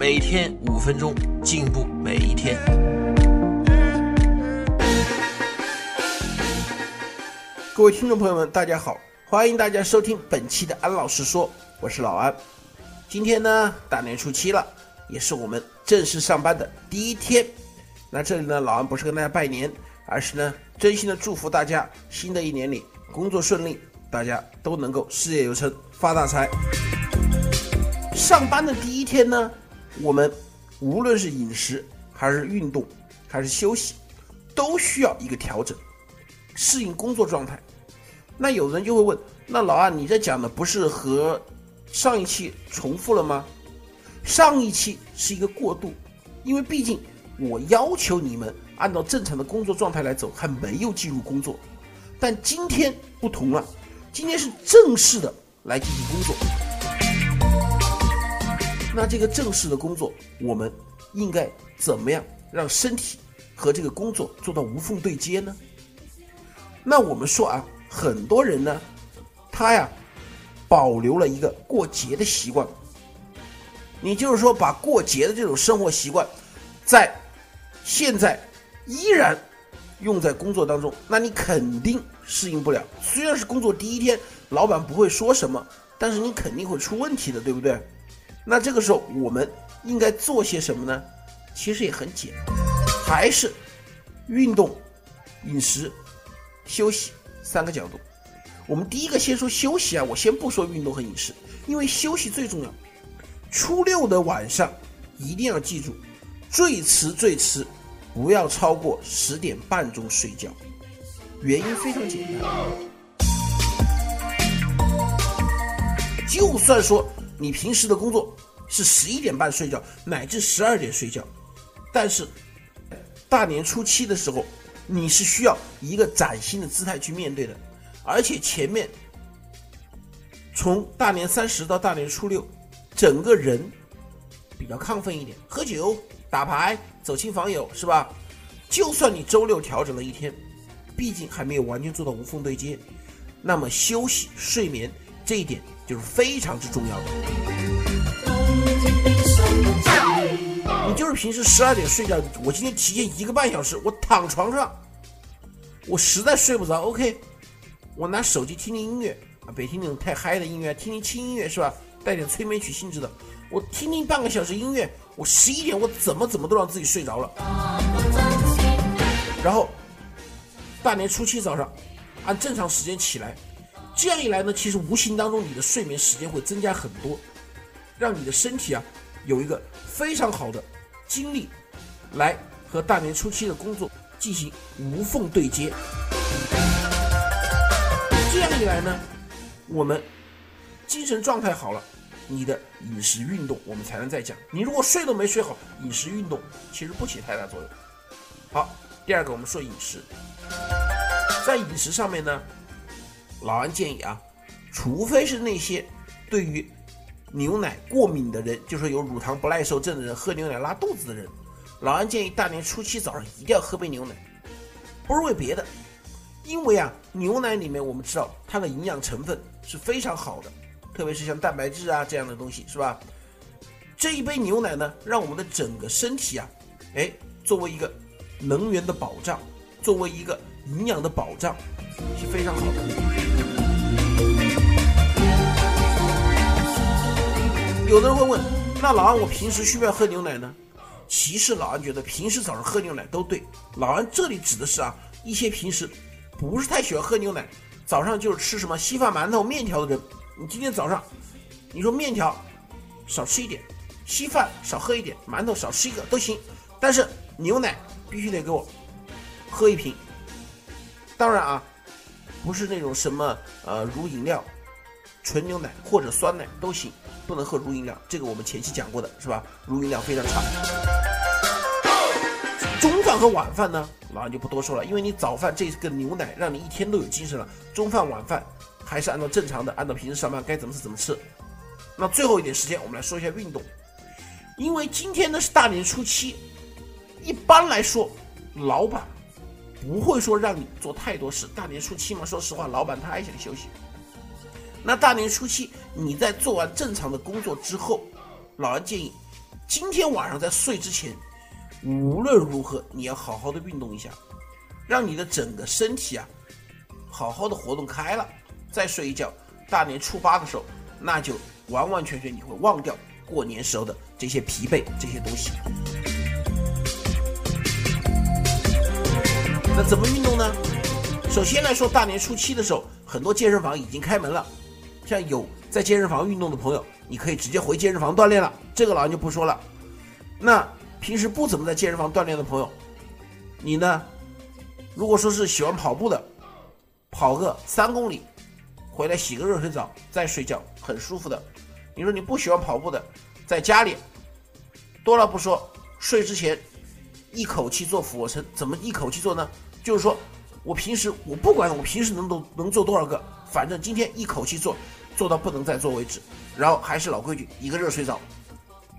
每天五分钟，进步每一天。各位听众朋友们，大家好，欢迎大家收听本期的安老师说，我是老安。今天呢，大年初七了，也是我们正式上班的第一天。那这里呢，老安不是跟大家拜年，而是呢，真心的祝福大家新的一年里工作顺利，大家都能够事业有成，发大财。上班的第一天呢，我们无论是饮食还是运动还是休息，都需要一个调整，适应工作状态。那有人就会问，那老二你这讲的不是和上一期重复了吗？上一期是一个过渡，因为毕竟我要求你们按照正常的工作状态来走，还没有进入工作。但今天不同了，今天是正式的来进行工作。那这个正式的工作，我们应该怎么样让身体和这个工作做到无缝对接呢？那我们说啊，很多人呢，他呀保留了一个过节的习惯，你就是说把过节的这种生活习惯，在现在依然用在工作当中，那你肯定适应不了。虽然是工作第一天，老板不会说什么，但是你肯定会出问题的，对不对？那这个时候我们应该做些什么呢？其实也很简单，还是运动、饮食、休息三个角度。我们第一个先说休息啊，我先不说运动和饮食，因为休息最重要。初六的晚上一定要记住，最迟最迟不要超过十点半钟睡觉。原因非常简单，就算说。你平时的工作是十一点半睡觉，乃至十二点睡觉，但是大年初七的时候，你是需要一个崭新的姿态去面对的，而且前面从大年三十到大年初六，整个人比较亢奋一点，喝酒、打牌、走亲访友，是吧？就算你周六调整了一天，毕竟还没有完全做到无缝对接，那么休息、睡眠这一点。就是非常之重要的。你就是平时十二点睡觉，我今天提前一个半小时，我躺床上，我实在睡不着。OK，我拿手机听听音乐啊，别听那种太嗨的音乐，听听轻音乐是吧？带点催眠曲性质的。我听听半个小时音乐，我十一点我怎么怎么都让自己睡着了。然后大年初七早上按正常时间起来。这样一来呢，其实无形当中你的睡眠时间会增加很多，让你的身体啊有一个非常好的精力来和大年初七的工作进行无缝对接。这样一来呢，我们精神状态好了，你的饮食运动我们才能再讲。你如果睡都没睡好，饮食运动其实不起太大作用。好，第二个我们说饮食，在饮食上面呢。老安建议啊，除非是那些对于牛奶过敏的人，就是有乳糖不耐受症的人，喝牛奶拉肚子的人，老安建议大年初七早上一定要喝杯牛奶，不是为别的，因为啊，牛奶里面我们知道它的营养成分是非常好的，特别是像蛋白质啊这样的东西，是吧？这一杯牛奶呢，让我们的整个身体啊，哎，作为一个能源的保障，作为一个营养的保障，是非常好的。有的人会问，那老安我平时需不需要喝牛奶呢？其实老安觉得平时早上喝牛奶都对。老安这里指的是啊，一些平时不是太喜欢喝牛奶，早上就是吃什么稀饭、馒头、面条的人，你今天早上你说面条少吃一点，稀饭少喝一点，馒头少吃一个都行，但是牛奶必须得给我喝一瓶。当然啊，不是那种什么呃乳饮料。纯牛奶或者酸奶都行，不能喝乳饮料。这个我们前期讲过的是吧？乳饮料非常差。中饭和晚饭呢，老安就不多说了，因为你早饭这个牛奶让你一天都有精神了，中饭晚饭还是按照正常的，按照平时上班该怎么吃怎么吃。那最后一点时间，我们来说一下运动，因为今天呢是大年初七，一般来说，老板不会说让你做太多事。大年初七嘛，说实话，老板他还想休息。那大年初七，你在做完正常的工作之后，老安建议，今天晚上在睡之前，无论如何你要好好的运动一下，让你的整个身体啊，好好的活动开了，再睡一觉。大年初八的时候，那就完完全全你会忘掉过年时候的这些疲惫这些东西。那怎么运动呢？首先来说，大年初七的时候，很多健身房已经开门了。像有在健身房运动的朋友，你可以直接回健身房锻炼了，这个老安就不说了。那平时不怎么在健身房锻炼的朋友，你呢？如果说是喜欢跑步的，跑个三公里，回来洗个热水澡再睡觉，很舒服的。你说你不喜欢跑步的，在家里多了不说，睡之前一口气做俯卧撑，怎么一口气做呢？就是说我平时我不管我平时能都能做多少个，反正今天一口气做。做到不能再做为止，然后还是老规矩，一个热水澡，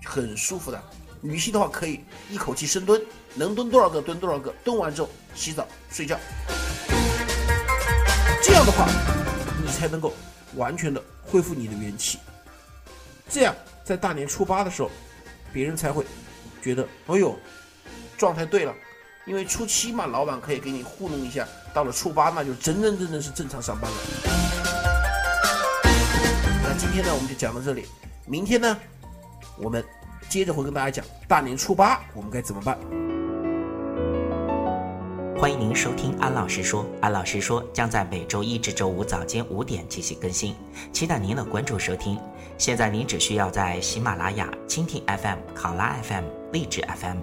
很舒服的。女性的话可以一口气深蹲，能蹲多少个蹲多少个，蹲完之后洗澡睡觉。这样的话，你才能够完全的恢复你的元气。这样在大年初八的时候，别人才会觉得，哎呦，状态对了。因为初七嘛，老板可以给你糊弄一下，到了初八那就真真正正是正常上班了。那今天呢，我们就讲到这里。明天呢，我们接着会跟大家讲大年初八我们该怎么办。欢迎您收听安老师说，安老师说将在每周一至周五早间五点进行更新，期待您的关注收听。现在您只需要在喜马拉雅、蜻蜓 FM、考拉 FM、荔枝 FM。